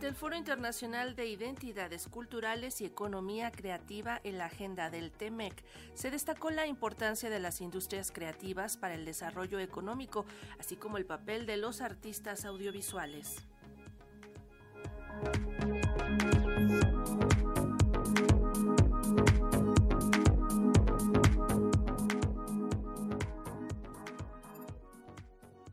Durante el Foro Internacional de Identidades Culturales y Economía Creativa en la agenda del TEMEC, se destacó la importancia de las industrias creativas para el desarrollo económico, así como el papel de los artistas audiovisuales.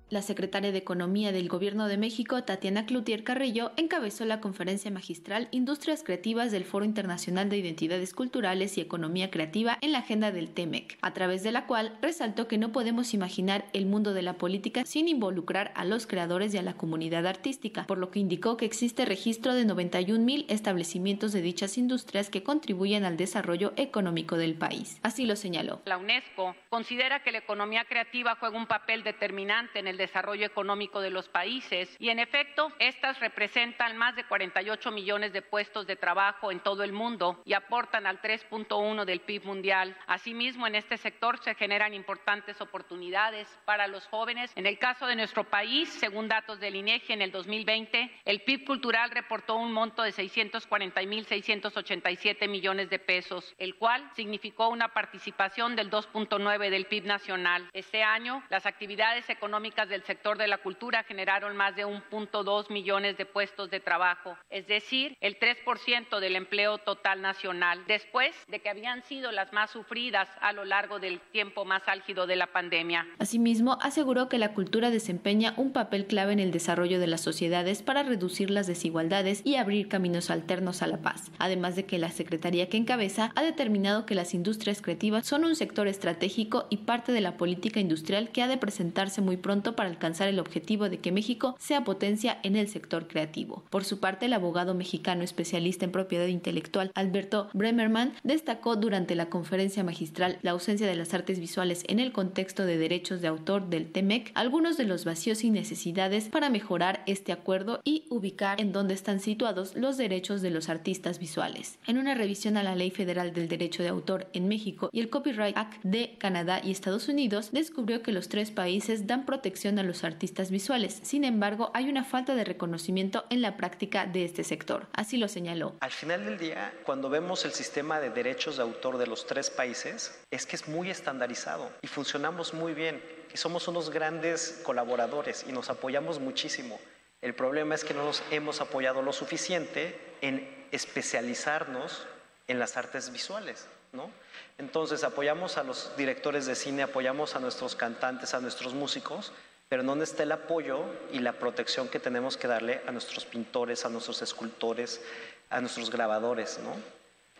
La secretaria de Economía del Gobierno de México, Tatiana Cloutier Carrillo, encabezó la conferencia magistral Industrias Creativas del Foro Internacional de Identidades Culturales y Economía Creativa en la agenda del TEMEC, a través de la cual resaltó que no podemos imaginar el mundo de la política sin involucrar a los creadores y a la comunidad artística, por lo que indicó que existe registro de 91 mil establecimientos de dichas industrias que contribuyen al desarrollo económico del país. Así lo señaló. La UNESCO considera que la economía creativa juega un papel determinante en el desarrollo económico de los países y en efecto estas representan más de 48 millones de puestos de trabajo en todo el mundo y aportan al 3.1 del PIB mundial. Asimismo, en este sector se generan importantes oportunidades para los jóvenes. En el caso de nuestro país, según datos del INEGI en el 2020, el PIB cultural reportó un monto de 640.687 millones de pesos, el cual significó una participación del 2.9 del PIB nacional. Este año, las actividades económicas del sector de la cultura generaron más de 1.2 millones de puestos de trabajo, es decir, el 3% del empleo total nacional, después de que habían sido las más sufridas a lo largo del tiempo más álgido de la pandemia. Asimismo, aseguró que la cultura desempeña un papel clave en el desarrollo de las sociedades para reducir las desigualdades y abrir caminos alternos a la paz, además de que la Secretaría que encabeza ha determinado que las industrias creativas son un sector estratégico y parte de la política industrial que ha de presentarse muy pronto para alcanzar el objetivo de que México sea potencia en el sector creativo. Por su parte, el abogado mexicano especialista en propiedad intelectual Alberto Bremerman destacó durante la conferencia magistral la ausencia de las artes visuales en el contexto de derechos de autor del TEMEC, algunos de los vacíos y necesidades para mejorar este acuerdo y ubicar en dónde están situados los derechos de los artistas visuales. En una revisión a la Ley Federal del Derecho de Autor en México y el Copyright Act de Canadá y Estados Unidos, descubrió que los tres países dan protección a los artistas visuales. Sin embargo, hay una falta de reconocimiento en la práctica de este sector. Así lo señaló. Al final del día, cuando vemos el sistema de derechos de autor de los tres países, es que es muy estandarizado y funcionamos muy bien y somos unos grandes colaboradores y nos apoyamos muchísimo. El problema es que no nos hemos apoyado lo suficiente en especializarnos en las artes visuales. ¿no? Entonces apoyamos a los directores de cine, apoyamos a nuestros cantantes, a nuestros músicos, pero ¿dónde está el apoyo y la protección que tenemos que darle a nuestros pintores, a nuestros escultores, a nuestros grabadores, ¿no?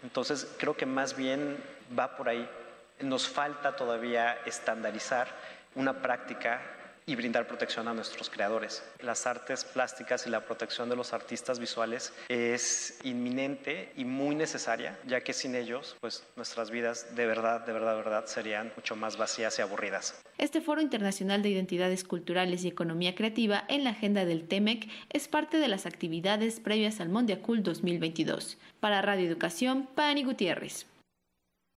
Entonces creo que más bien va por ahí. Nos falta todavía estandarizar una práctica y brindar protección a nuestros creadores. Las artes plásticas y la protección de los artistas visuales es inminente y muy necesaria, ya que sin ellos, pues nuestras vidas de verdad, de verdad, de verdad serían mucho más vacías y aburridas. Este Foro Internacional de Identidades Culturales y Economía Creativa en la agenda del TEMEC es parte de las actividades previas al Mondiacul 2022. Para Radio Educación, Pani Gutiérrez.